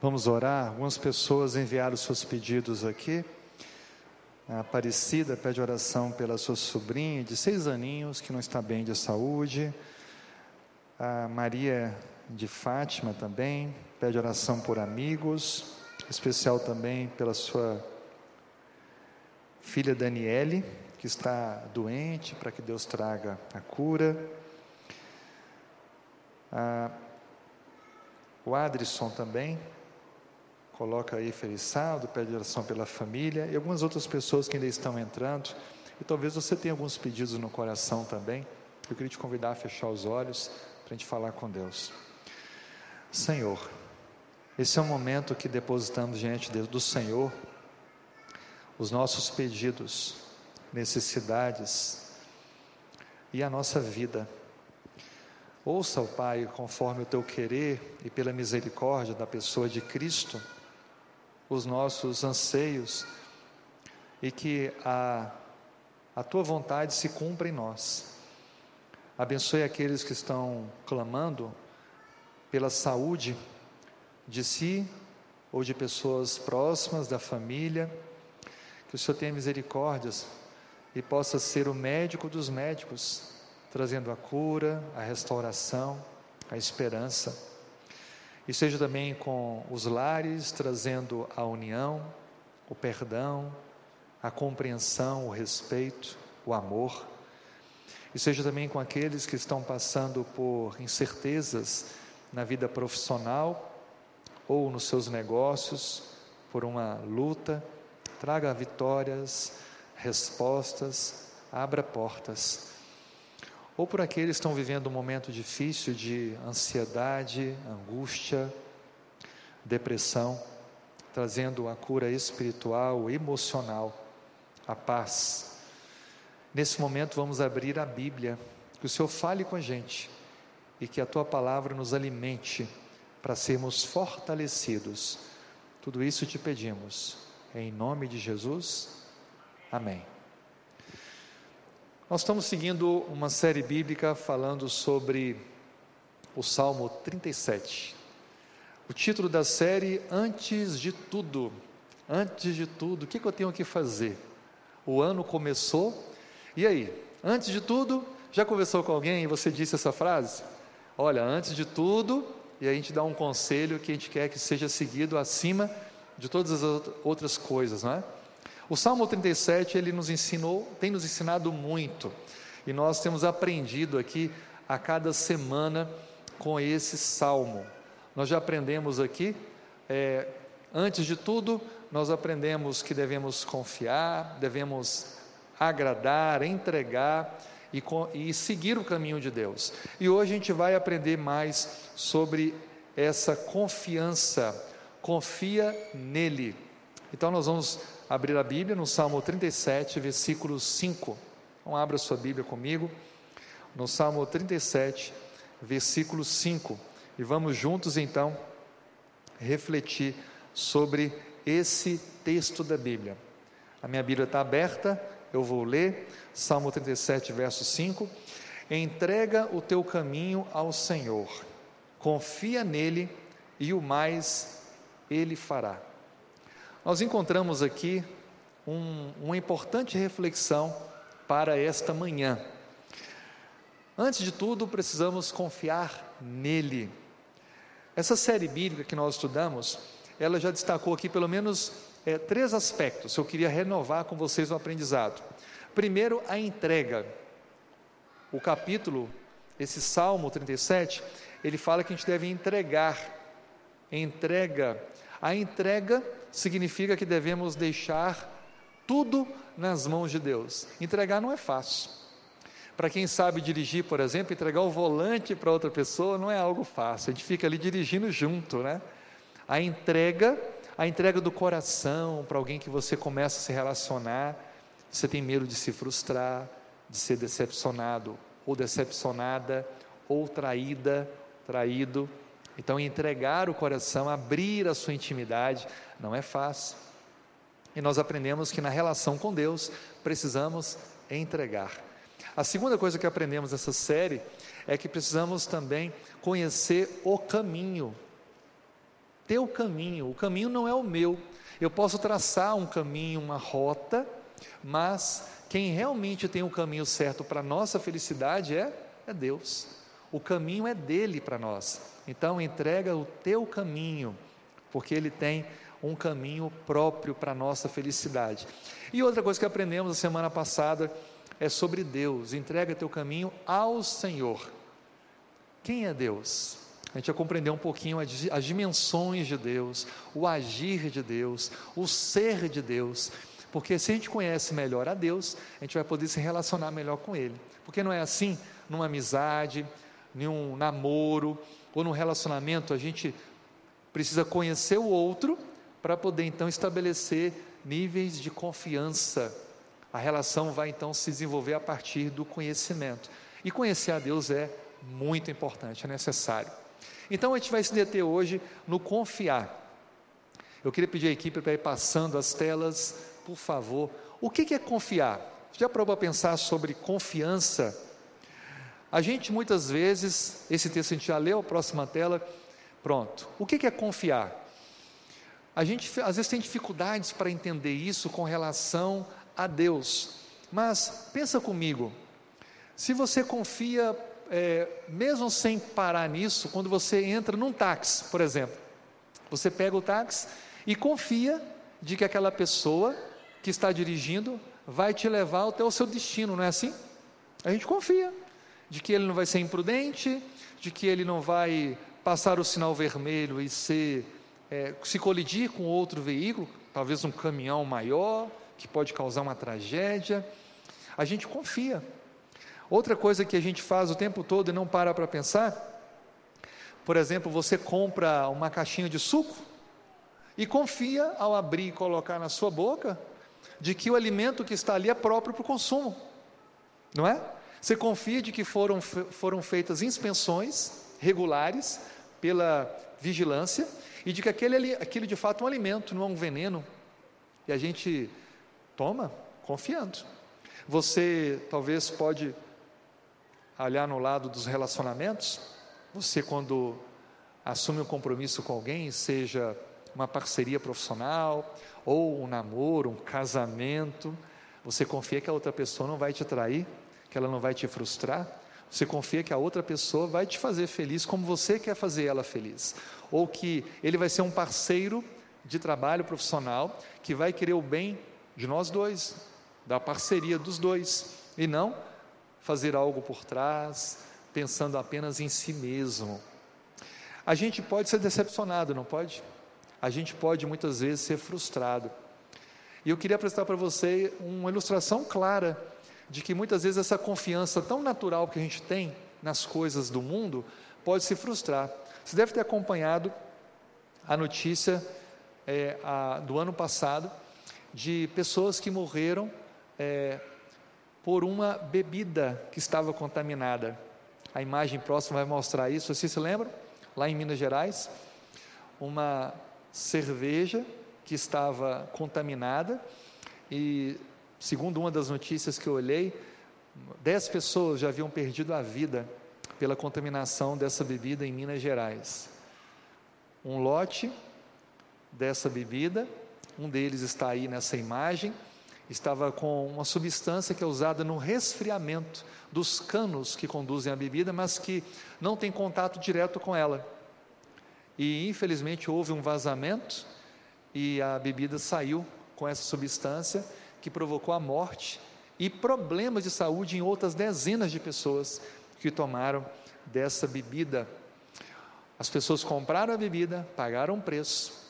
Vamos orar. Algumas pessoas enviaram seus pedidos aqui. A Aparecida pede oração pela sua sobrinha de seis aninhos que não está bem de saúde. A Maria de Fátima também pede oração por amigos, especial também pela sua filha Daniele, que está doente, para que Deus traga a cura. O Adrisson também coloca aí feliçado, pede oração pela família e algumas outras pessoas que ainda estão entrando. E talvez você tenha alguns pedidos no coração também. Eu queria te convidar a fechar os olhos para a gente falar com Deus. Senhor, esse é o momento que depositamos diante do Senhor os nossos pedidos, necessidades e a nossa vida. Ouça, o Pai, conforme o teu querer e pela misericórdia da pessoa de Cristo, os nossos anseios e que a, a tua vontade se cumpra em nós. Abençoe aqueles que estão clamando pela saúde de si ou de pessoas próximas da família. Que o Senhor tenha misericórdias e possa ser o médico dos médicos trazendo a cura, a restauração, a esperança. E seja também com os lares, trazendo a união, o perdão, a compreensão, o respeito, o amor. E seja também com aqueles que estão passando por incertezas na vida profissional ou nos seus negócios, por uma luta. Traga vitórias, respostas, abra portas ou por aqueles que estão vivendo um momento difícil de ansiedade, angústia, depressão, trazendo a cura espiritual, emocional, a paz. Nesse momento vamos abrir a Bíblia, que o Senhor fale com a gente e que a tua palavra nos alimente para sermos fortalecidos. Tudo isso te pedimos, em nome de Jesus. Amém. Nós estamos seguindo uma série bíblica falando sobre o Salmo 37. O título da série, Antes de Tudo. Antes de tudo, o que, que eu tenho que fazer? O ano começou, e aí? Antes de tudo, já conversou com alguém e você disse essa frase? Olha, antes de tudo, e a gente dá um conselho que a gente quer que seja seguido acima de todas as outras coisas, não é? O Salmo 37, ele nos ensinou, tem nos ensinado muito, e nós temos aprendido aqui a cada semana com esse salmo. Nós já aprendemos aqui, é, antes de tudo, nós aprendemos que devemos confiar, devemos agradar, entregar e, e seguir o caminho de Deus. E hoje a gente vai aprender mais sobre essa confiança, confia nele. Então nós vamos abrir a Bíblia no Salmo 37, versículo 5. Então, abra sua Bíblia comigo, no Salmo 37, versículo 5. E vamos juntos então refletir sobre esse texto da Bíblia. A minha Bíblia está aberta, eu vou ler, Salmo 37, verso 5. Entrega o teu caminho ao Senhor, confia nele e o mais ele fará. Nós encontramos aqui um, uma importante reflexão para esta manhã. Antes de tudo, precisamos confiar nele. Essa série bíblica que nós estudamos, ela já destacou aqui pelo menos é, três aspectos. Eu queria renovar com vocês o aprendizado. Primeiro, a entrega. O capítulo, esse Salmo 37, ele fala que a gente deve entregar. Entrega. A entrega significa que devemos deixar tudo nas mãos de Deus. Entregar não é fácil. Para quem sabe dirigir, por exemplo, entregar o volante para outra pessoa não é algo fácil. A gente fica ali dirigindo junto, né? A entrega, a entrega do coração para alguém que você começa a se relacionar, você tem medo de se frustrar, de ser decepcionado ou decepcionada, ou traída, traído. Então, entregar o coração, abrir a sua intimidade, não é fácil. E nós aprendemos que na relação com Deus precisamos entregar. A segunda coisa que aprendemos nessa série é que precisamos também conhecer o caminho. teu caminho. O caminho não é o meu. Eu posso traçar um caminho, uma rota, mas quem realmente tem o caminho certo para a nossa felicidade é, é Deus. O caminho é dele para nós. Então entrega o teu caminho, porque ele tem um caminho próprio para a nossa felicidade. E outra coisa que aprendemos na semana passada é sobre Deus. Entrega teu caminho ao Senhor. Quem é Deus? A gente já compreendeu um pouquinho as dimensões de Deus, o agir de Deus, o ser de Deus. Porque se a gente conhece melhor a Deus, a gente vai poder se relacionar melhor com Ele. Porque não é assim numa amizade, num namoro ou num relacionamento, a gente precisa conhecer o outro para poder então estabelecer níveis de confiança. A relação vai então se desenvolver a partir do conhecimento. E conhecer a Deus é muito importante, é necessário. Então a gente vai se deter hoje no confiar. Eu queria pedir à equipe para ir passando as telas, por favor. O que é confiar? Já para pensar sobre confiança? A gente muitas vezes, esse texto a gente já leu, a próxima tela, pronto. O que é confiar? A gente às vezes tem dificuldades para entender isso com relação a Deus, mas pensa comigo, se você confia, é, mesmo sem parar nisso, quando você entra num táxi, por exemplo, você pega o táxi e confia de que aquela pessoa que está dirigindo vai te levar até o seu destino, não é assim? A gente confia de que ele não vai ser imprudente, de que ele não vai passar o sinal vermelho e ser, é, se colidir com outro veículo, talvez um caminhão maior, que pode causar uma tragédia. A gente confia. Outra coisa que a gente faz o tempo todo e não para para pensar, por exemplo, você compra uma caixinha de suco e confia ao abrir e colocar na sua boca de que o alimento que está ali é próprio para o consumo, não é? Você confia de que foram, foram feitas inspeções regulares pela vigilância e de que aquele, aquele de fato é um alimento, não é um veneno. E a gente toma confiando. Você talvez pode olhar no lado dos relacionamentos. Você quando assume um compromisso com alguém, seja uma parceria profissional ou um namoro, um casamento, você confia que a outra pessoa não vai te trair, que ela não vai te frustrar, você confia que a outra pessoa vai te fazer feliz como você quer fazer ela feliz, ou que ele vai ser um parceiro de trabalho profissional que vai querer o bem de nós dois, da parceria dos dois, e não fazer algo por trás, pensando apenas em si mesmo. A gente pode ser decepcionado, não pode? A gente pode muitas vezes ser frustrado. E eu queria apresentar para você uma ilustração clara de que muitas vezes essa confiança tão natural que a gente tem nas coisas do mundo pode se frustrar. Você deve ter acompanhado a notícia é, a, do ano passado de pessoas que morreram é, por uma bebida que estava contaminada. A imagem próxima vai mostrar isso. Vocês se lembram? Lá em Minas Gerais, uma cerveja que estava contaminada e Segundo uma das notícias que eu olhei, dez pessoas já haviam perdido a vida pela contaminação dessa bebida em Minas Gerais. Um lote dessa bebida, um deles está aí nessa imagem, estava com uma substância que é usada no resfriamento dos canos que conduzem a bebida, mas que não tem contato direto com ela. E infelizmente houve um vazamento e a bebida saiu com essa substância que provocou a morte e problemas de saúde em outras dezenas de pessoas que tomaram dessa bebida. As pessoas compraram a bebida, pagaram o preço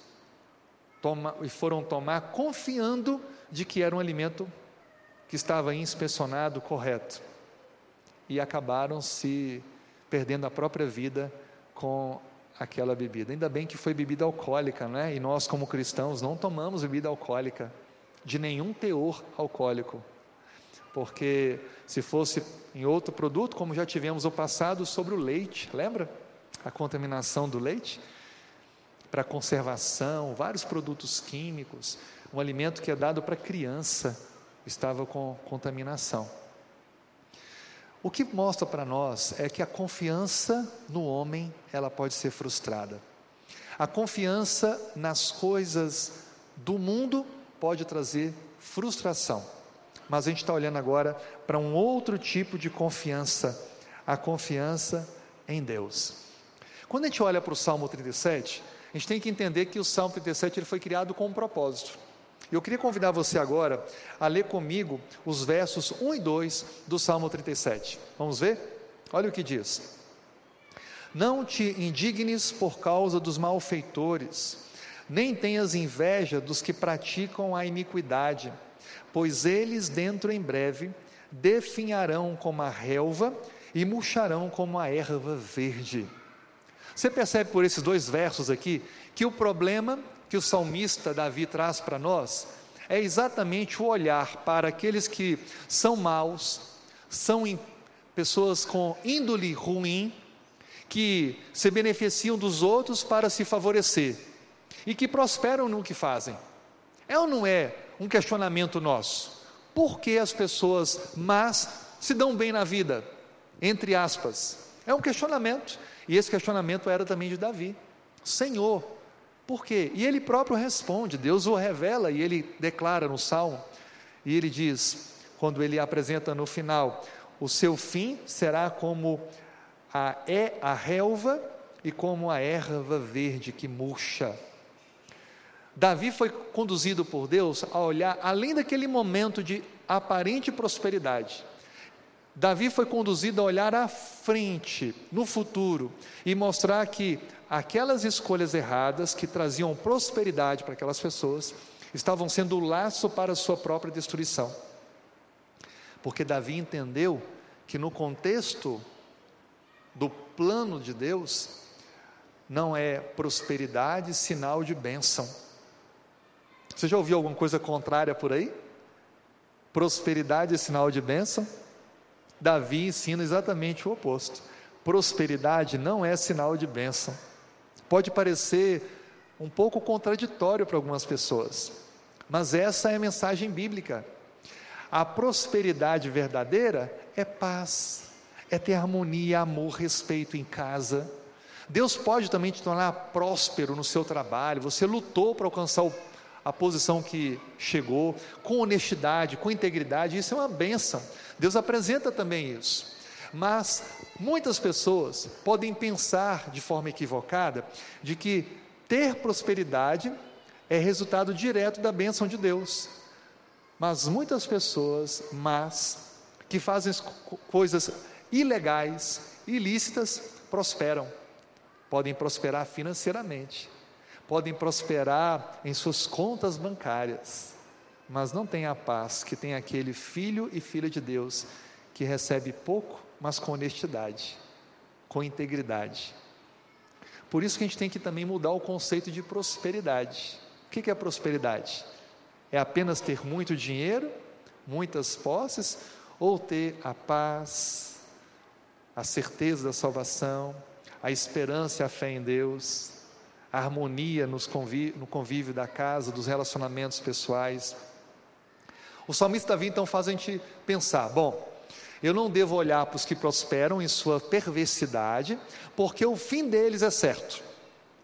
toma, e foram tomar confiando de que era um alimento que estava inspecionado correto e acabaram se perdendo a própria vida com aquela bebida. Ainda bem que foi bebida alcoólica, né? E nós como cristãos não tomamos bebida alcoólica de nenhum teor alcoólico. Porque se fosse em outro produto, como já tivemos o passado sobre o leite, lembra? A contaminação do leite para conservação, vários produtos químicos, um alimento que é dado para criança estava com contaminação. O que mostra para nós é que a confiança no homem, ela pode ser frustrada. A confiança nas coisas do mundo pode trazer frustração. Mas a gente está olhando agora para um outro tipo de confiança, a confiança em Deus. Quando a gente olha para o Salmo 37, a gente tem que entender que o Salmo 37 ele foi criado com um propósito. Eu queria convidar você agora a ler comigo os versos 1 e 2 do Salmo 37. Vamos ver? Olha o que diz. Não te indignes por causa dos malfeitores, nem tenhas inveja dos que praticam a iniquidade, pois eles dentro em breve definharão como a relva e murcharão como a erva verde. Você percebe por esses dois versos aqui que o problema que o salmista Davi traz para nós é exatamente o olhar para aqueles que são maus, são pessoas com índole ruim, que se beneficiam dos outros para se favorecer e que prosperam no que fazem. É ou não é um questionamento nosso? Por que as pessoas más se dão bem na vida? Entre aspas. É um questionamento. E esse questionamento era também de Davi. Senhor, por quê? E ele próprio responde, Deus o revela e ele declara no salmo. E ele diz, quando ele apresenta no final: O seu fim será como a, é a relva e como a erva verde que murcha. Davi foi conduzido por Deus a olhar além daquele momento de aparente prosperidade. Davi foi conduzido a olhar à frente, no futuro, e mostrar que aquelas escolhas erradas que traziam prosperidade para aquelas pessoas estavam sendo o laço para a sua própria destruição. Porque Davi entendeu que no contexto do plano de Deus, não é prosperidade sinal de bênção. Você já ouviu alguma coisa contrária por aí? Prosperidade é sinal de bênção? Davi ensina exatamente o oposto. Prosperidade não é sinal de bênção. Pode parecer um pouco contraditório para algumas pessoas, mas essa é a mensagem bíblica. A prosperidade verdadeira é paz, é ter harmonia, amor, respeito em casa. Deus pode também te tornar próspero no seu trabalho. Você lutou para alcançar o, a posição que chegou, com honestidade, com integridade, isso é uma benção. Deus apresenta também isso. Mas muitas pessoas podem pensar de forma equivocada de que ter prosperidade é resultado direto da bênção de Deus. Mas muitas pessoas, mas que fazem coisas ilegais, ilícitas, prosperam. Podem prosperar financeiramente, podem prosperar em suas contas bancárias, mas não tem a paz que tem aquele filho e filha de Deus que recebe pouco, mas com honestidade, com integridade. Por isso que a gente tem que também mudar o conceito de prosperidade. O que é prosperidade? É apenas ter muito dinheiro, muitas posses, ou ter a paz, a certeza da salvação, a esperança e a fé em Deus, a harmonia nos convívio, no convívio da casa, dos relacionamentos pessoais. O salmista Davi então faz a gente pensar: bom, eu não devo olhar para os que prosperam em sua perversidade, porque o fim deles é certo.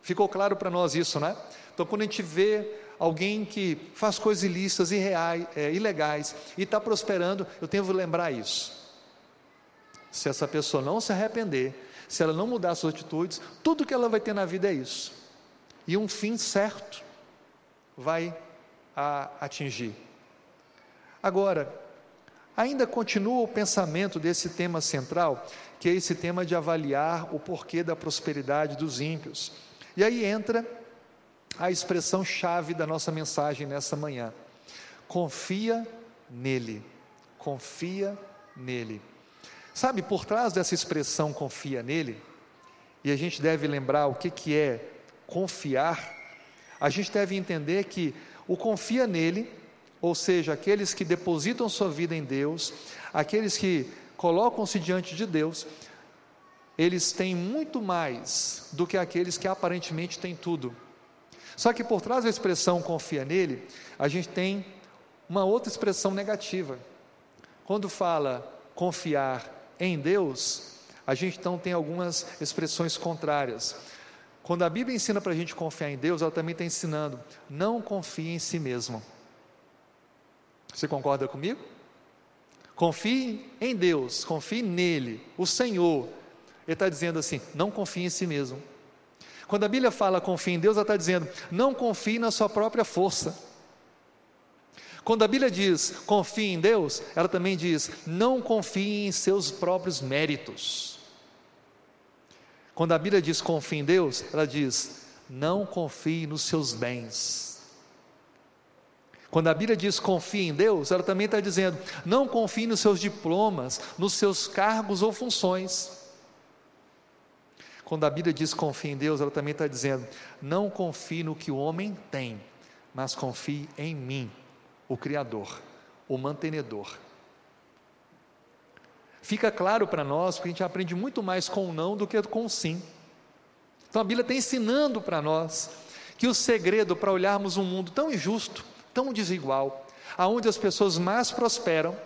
Ficou claro para nós isso, né? Então, quando a gente vê alguém que faz coisas ilícitas, irreais, é, ilegais e está prosperando, eu tenho que lembrar isso. Se essa pessoa não se arrepender, se ela não mudar suas atitudes, tudo que ela vai ter na vida é isso. E um fim certo vai atingir. Agora, ainda continua o pensamento desse tema central, que é esse tema de avaliar o porquê da prosperidade dos ímpios. E aí entra a expressão chave da nossa mensagem nessa manhã. Confia nele. Confia nele. Sabe, por trás dessa expressão confia nele, e a gente deve lembrar o que, que é confiar, a gente deve entender que o confia nele, ou seja, aqueles que depositam sua vida em Deus, aqueles que colocam-se diante de Deus, eles têm muito mais do que aqueles que aparentemente têm tudo. Só que por trás da expressão confia nele, a gente tem uma outra expressão negativa. Quando fala confiar em Deus, a gente então tem algumas expressões contrárias. Quando a Bíblia ensina para a gente confiar em Deus, ela também está ensinando: não confie em si mesmo. Você concorda comigo? Confie em Deus, confie nele, o Senhor. Ele está dizendo assim: não confie em si mesmo. Quando a Bíblia fala confie em Deus, ela está dizendo: não confie na sua própria força. Quando a Bíblia diz confie em Deus, ela também diz não confie em seus próprios méritos. Quando a Bíblia diz confie em Deus, ela diz não confie nos seus bens. Quando a Bíblia diz confie em Deus, ela também está dizendo não confie nos seus diplomas, nos seus cargos ou funções. Quando a Bíblia diz confie em Deus, ela também está dizendo não confie no que o homem tem, mas confie em mim o Criador, o mantenedor. Fica claro para nós, porque a gente aprende muito mais com o não do que com o sim. Então a Bíblia está ensinando para nós que o segredo para olharmos um mundo tão injusto, tão desigual, aonde as pessoas mais prosperam,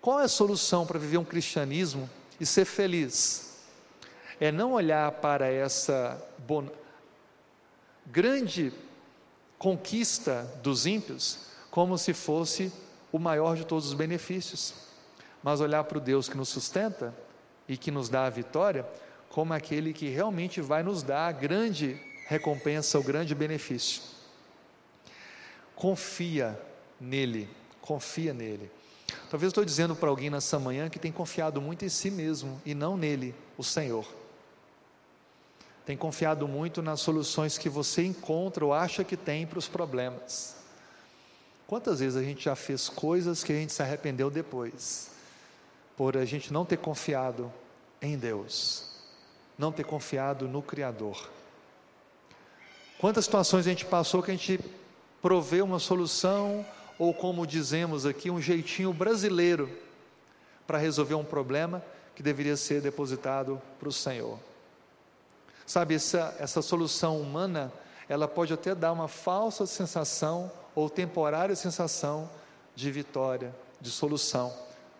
qual é a solução para viver um cristianismo e ser feliz? É não olhar para essa bon... grande conquista dos ímpios como se fosse o maior de todos os benefícios, mas olhar para o Deus que nos sustenta e que nos dá a vitória como aquele que realmente vai nos dar a grande recompensa, o grande benefício. Confia nele, confia nele. Talvez eu estou dizendo para alguém nessa manhã que tem confiado muito em si mesmo e não nele, o Senhor tem confiado muito nas soluções que você encontra ou acha que tem para os problemas. Quantas vezes a gente já fez coisas que a gente se arrependeu depois, por a gente não ter confiado em Deus, não ter confiado no Criador? Quantas situações a gente passou que a gente proveu uma solução, ou como dizemos aqui, um jeitinho brasileiro para resolver um problema que deveria ser depositado para o Senhor? Sabe, essa, essa solução humana, ela pode até dar uma falsa sensação ou temporária sensação de vitória, de solução,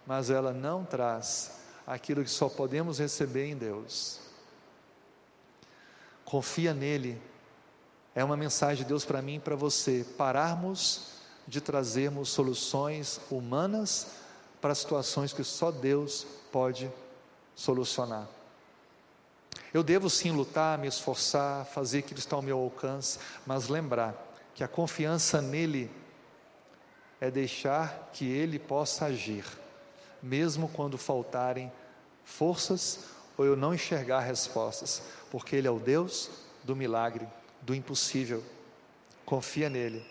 mas ela não traz aquilo que só podemos receber em Deus. Confia nele. É uma mensagem de Deus para mim e para você. Pararmos de trazermos soluções humanas para situações que só Deus pode solucionar. Eu devo sim lutar, me esforçar, fazer aquilo que está ao meu alcance, mas lembrar que a confiança nele é deixar que ele possa agir, mesmo quando faltarem forças ou eu não enxergar respostas, porque ele é o Deus do milagre, do impossível. Confia nele.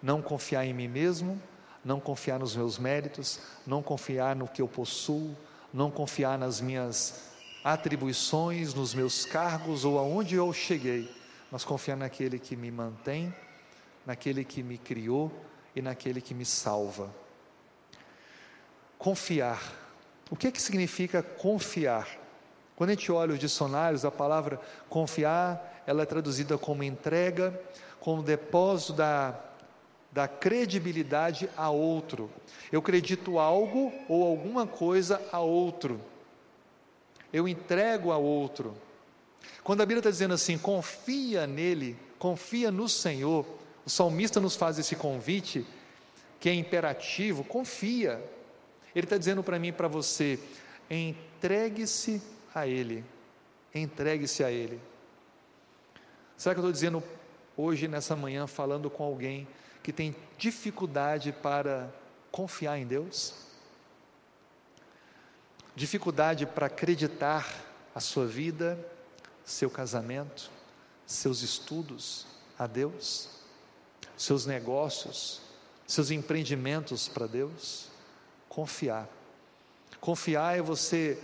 Não confiar em mim mesmo, não confiar nos meus méritos, não confiar no que eu possuo, não confiar nas minhas atribuições, nos meus cargos ou aonde eu cheguei, mas confiar naquele que me mantém, naquele que me criou e naquele que me salva. Confiar. O que é que significa confiar? Quando a gente olha os dicionários, a palavra confiar, ela é traduzida como entrega, como depósito da, da credibilidade a outro. Eu acredito algo ou alguma coisa a outro eu entrego a outro. Quando a Bíblia está dizendo assim, confia nele, confia no Senhor, o salmista nos faz esse convite, que é imperativo, confia. Ele está dizendo para mim e para você, entregue-se a Ele, entregue-se a Ele. Será que eu estou dizendo hoje, nessa manhã, falando com alguém que tem dificuldade para confiar em Deus? dificuldade para acreditar a sua vida, seu casamento, seus estudos a Deus, seus negócios, seus empreendimentos para Deus, confiar. Confiar é você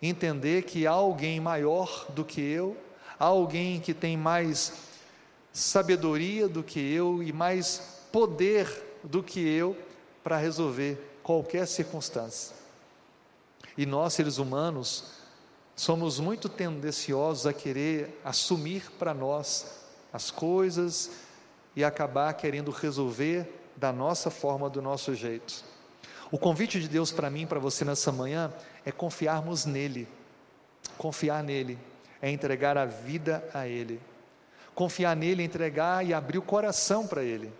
entender que há alguém maior do que eu, há alguém que tem mais sabedoria do que eu e mais poder do que eu para resolver qualquer circunstância. E nós, seres humanos, somos muito tendenciosos a querer assumir para nós as coisas e acabar querendo resolver da nossa forma, do nosso jeito. O convite de Deus para mim, para você nessa manhã, é confiarmos nele. Confiar nele. é entregar a vida a Ele. Confiar nele, entregar e abrir o coração para Ele.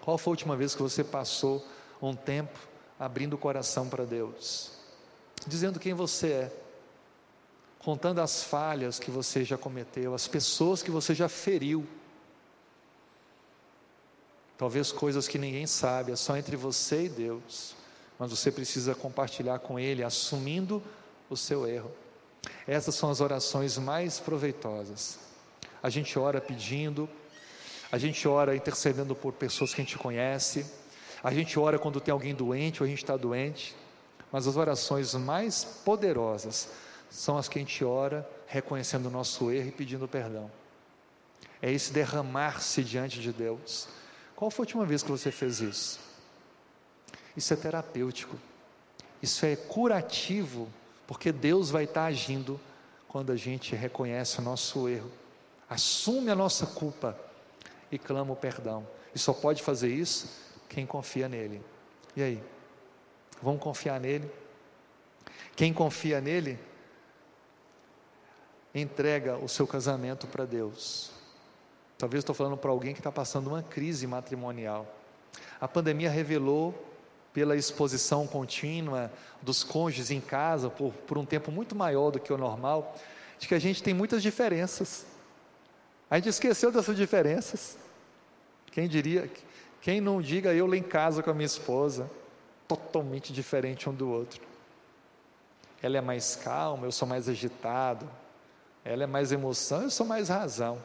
Qual foi a última vez que você passou um tempo abrindo o coração para Deus? Dizendo quem você é, contando as falhas que você já cometeu, as pessoas que você já feriu. Talvez coisas que ninguém sabe, é só entre você e Deus, mas você precisa compartilhar com Ele, assumindo o seu erro. Essas são as orações mais proveitosas. A gente ora pedindo, a gente ora intercedendo por pessoas que a gente conhece, a gente ora quando tem alguém doente ou a gente está doente, mas as orações mais poderosas são as que a gente ora reconhecendo o nosso erro e pedindo perdão. É esse derramar-se diante de Deus. Qual foi a última vez que você fez isso? Isso é terapêutico, isso é curativo porque Deus vai estar agindo quando a gente reconhece o nosso erro, assume a nossa culpa e clama o perdão. E só pode fazer isso quem confia nele. E aí? Vamos confiar nele? Quem confia nele, entrega o seu casamento para Deus. Talvez estou falando para alguém que está passando uma crise matrimonial. A pandemia revelou pela exposição contínua dos cônjuges em casa por, por um tempo muito maior do que o normal, de que a gente tem muitas diferenças. A gente esqueceu dessas diferenças. Quem diria, quem não diga eu lá em casa com a minha esposa, totalmente diferente um do outro. Ela é mais calma, eu sou mais agitado. Ela é mais emoção, eu sou mais razão.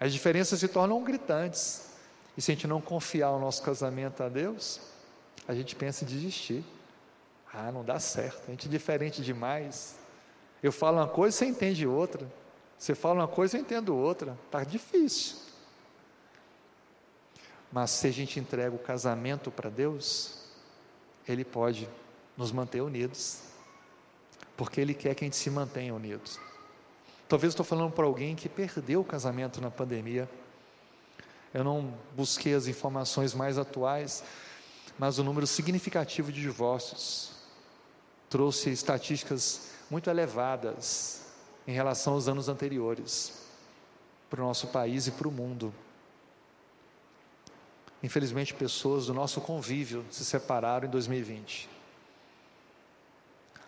As diferenças se tornam gritantes. E se a gente não confiar o nosso casamento a Deus, a gente pensa em desistir. Ah, não dá certo, a gente é diferente demais. Eu falo uma coisa, você entende outra. Você fala uma coisa, eu entendo outra. Está difícil. Mas se a gente entrega o casamento para Deus, Ele pode nos manter unidos. Porque Ele quer que a gente se mantenha unidos. Talvez estou falando para alguém que perdeu o casamento na pandemia. Eu não busquei as informações mais atuais, mas o número significativo de divórcios trouxe estatísticas muito elevadas em relação aos anos anteriores para o nosso país e para o mundo. Infelizmente, pessoas do nosso convívio se separaram em 2020.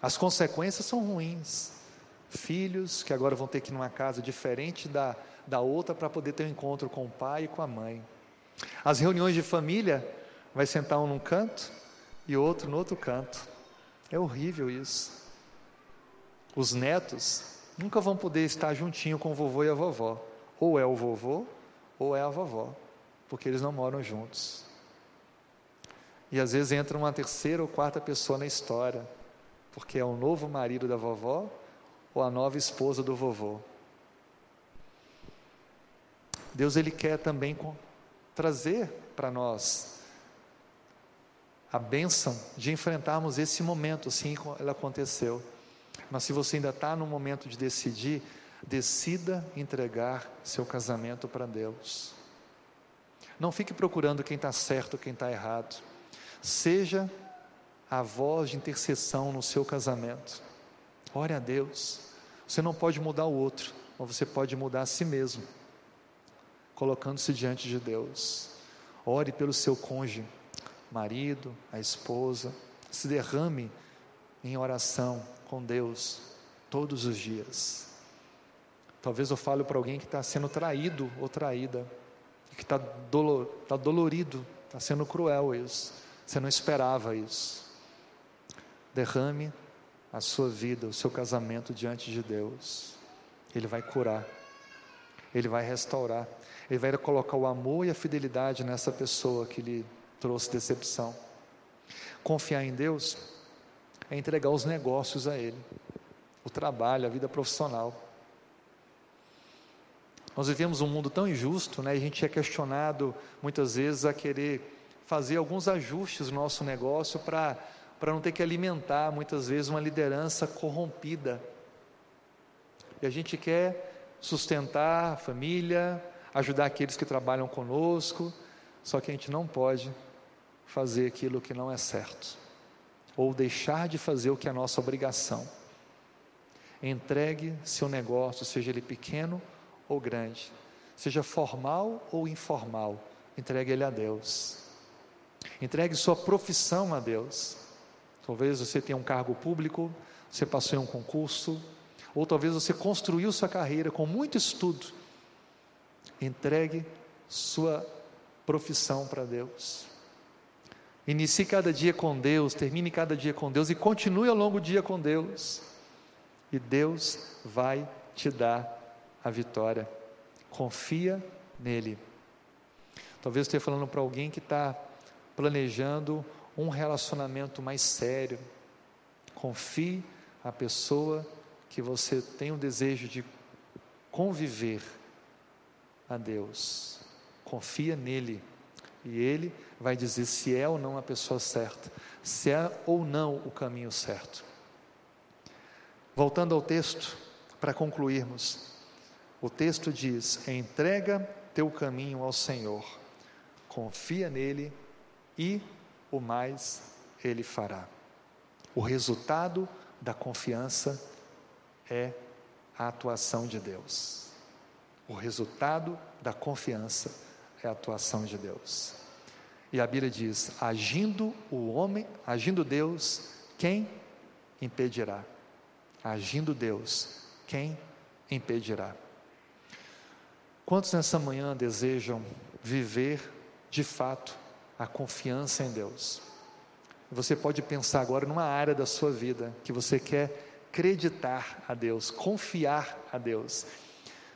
As consequências são ruins. Filhos que agora vão ter que ir numa casa diferente da, da outra para poder ter um encontro com o pai e com a mãe. As reuniões de família vai sentar um num canto e outro no outro canto. É horrível isso. Os netos nunca vão poder estar juntinho com o vovô e a vovó. Ou é o vovô ou é a vovó, porque eles não moram juntos. E às vezes entra uma terceira ou quarta pessoa na história, porque é o novo marido da vovó ou a nova esposa do vovô. Deus ele quer também trazer para nós a bênção de enfrentarmos esse momento, assim como ele aconteceu. Mas se você ainda está no momento de decidir, decida entregar seu casamento para Deus. Não fique procurando quem está certo, quem está errado. Seja a voz de intercessão no seu casamento. Ore a Deus. Você não pode mudar o outro, mas você pode mudar a si mesmo, colocando-se diante de Deus. Ore pelo seu cônjuge marido, a esposa, se derrame em oração com Deus todos os dias. Talvez eu fale para alguém que está sendo traído ou traída, que está dolor, tá dolorido, está sendo cruel isso. Você não esperava isso. Derrame a sua vida, o seu casamento diante de Deus. Ele vai curar, Ele vai restaurar, Ele vai colocar o amor e a fidelidade nessa pessoa que lhe trouxe decepção. Confiar em Deus é entregar os negócios a Ele, o trabalho, a vida profissional. Nós vivemos um mundo tão injusto, né? A gente é questionado muitas vezes a querer fazer alguns ajustes no nosso negócio para para não ter que alimentar muitas vezes uma liderança corrompida. E a gente quer sustentar a família, ajudar aqueles que trabalham conosco, só que a gente não pode fazer aquilo que não é certo, ou deixar de fazer o que é nossa obrigação. Entregue seu negócio, seja ele pequeno ou grande, seja formal ou informal, entregue ele a Deus. Entregue sua profissão a Deus. Talvez você tenha um cargo público, você passou em um concurso, ou talvez você construiu sua carreira com muito estudo. Entregue sua profissão para Deus. Inicie cada dia com Deus, termine cada dia com Deus e continue ao longo do dia com Deus. E Deus vai te dar a vitória. Confia nele. Talvez eu esteja falando para alguém que está planejando um relacionamento mais sério. Confie a pessoa que você tem o desejo de conviver a Deus. Confia nele e ele vai dizer se é ou não a pessoa certa, se é ou não o caminho certo. Voltando ao texto, para concluirmos, o texto diz: entrega teu caminho ao Senhor, confia nele e o mais ele fará. O resultado da confiança é a atuação de Deus. O resultado da confiança é a atuação de Deus. E a Bíblia diz: agindo o homem, agindo Deus, quem impedirá? Agindo Deus, quem impedirá? Quantos nessa manhã desejam viver de fato a confiança em Deus? Você pode pensar agora numa área da sua vida que você quer acreditar a Deus, confiar a Deus.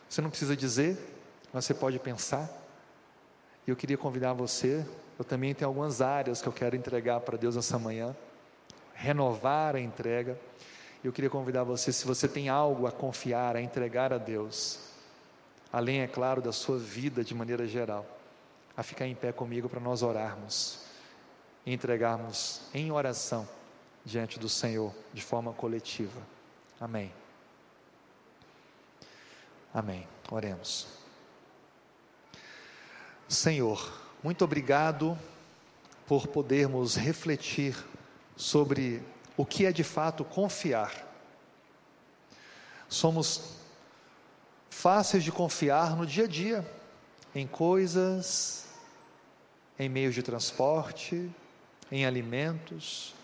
Você não precisa dizer, mas você pode pensar. E eu queria convidar você, eu também tenho algumas áreas que eu quero entregar para Deus essa manhã, renovar a entrega. Eu queria convidar você, se você tem algo a confiar, a entregar a Deus, além, é claro, da sua vida de maneira geral, a ficar em pé comigo para nós orarmos e entregarmos em oração diante do Senhor de forma coletiva. Amém. Amém. Oremos. Senhor, muito obrigado por podermos refletir sobre o que é de fato confiar. Somos fáceis de confiar no dia a dia, em coisas, em meios de transporte, em alimentos,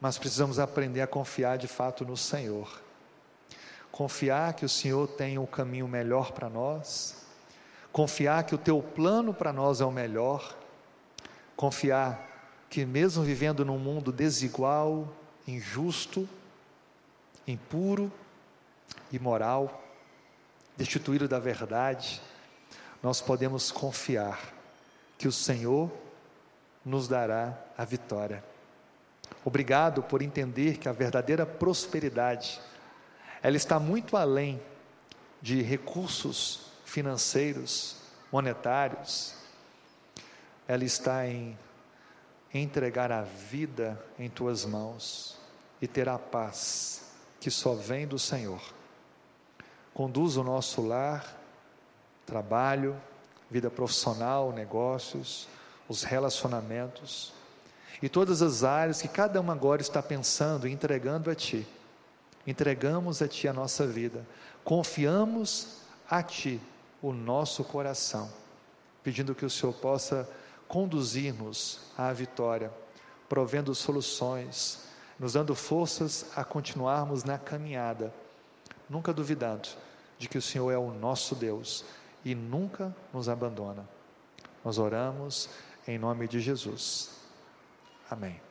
mas precisamos aprender a confiar de fato no Senhor. Confiar que o Senhor tem um caminho melhor para nós, confiar que o teu plano para nós é o melhor, confiar que mesmo vivendo num mundo desigual, injusto, impuro, imoral, destituído da verdade, nós podemos confiar que o Senhor nos dará a vitória. Obrigado por entender que a verdadeira prosperidade ela está muito além de recursos financeiros, monetários. Ela está em entregar a vida em tuas mãos e ter a paz que só vem do Senhor. Conduz o nosso lar, trabalho, vida profissional, negócios, os relacionamentos e todas as áreas que cada um agora está pensando e entregando a Ti. Entregamos a Ti a nossa vida, confiamos a Ti o nosso coração, pedindo que o Senhor possa conduzir-nos à vitória, provendo soluções, nos dando forças a continuarmos na caminhada, nunca duvidando de que o Senhor é o nosso Deus e nunca nos abandona. Nós oramos em nome de Jesus. Amém.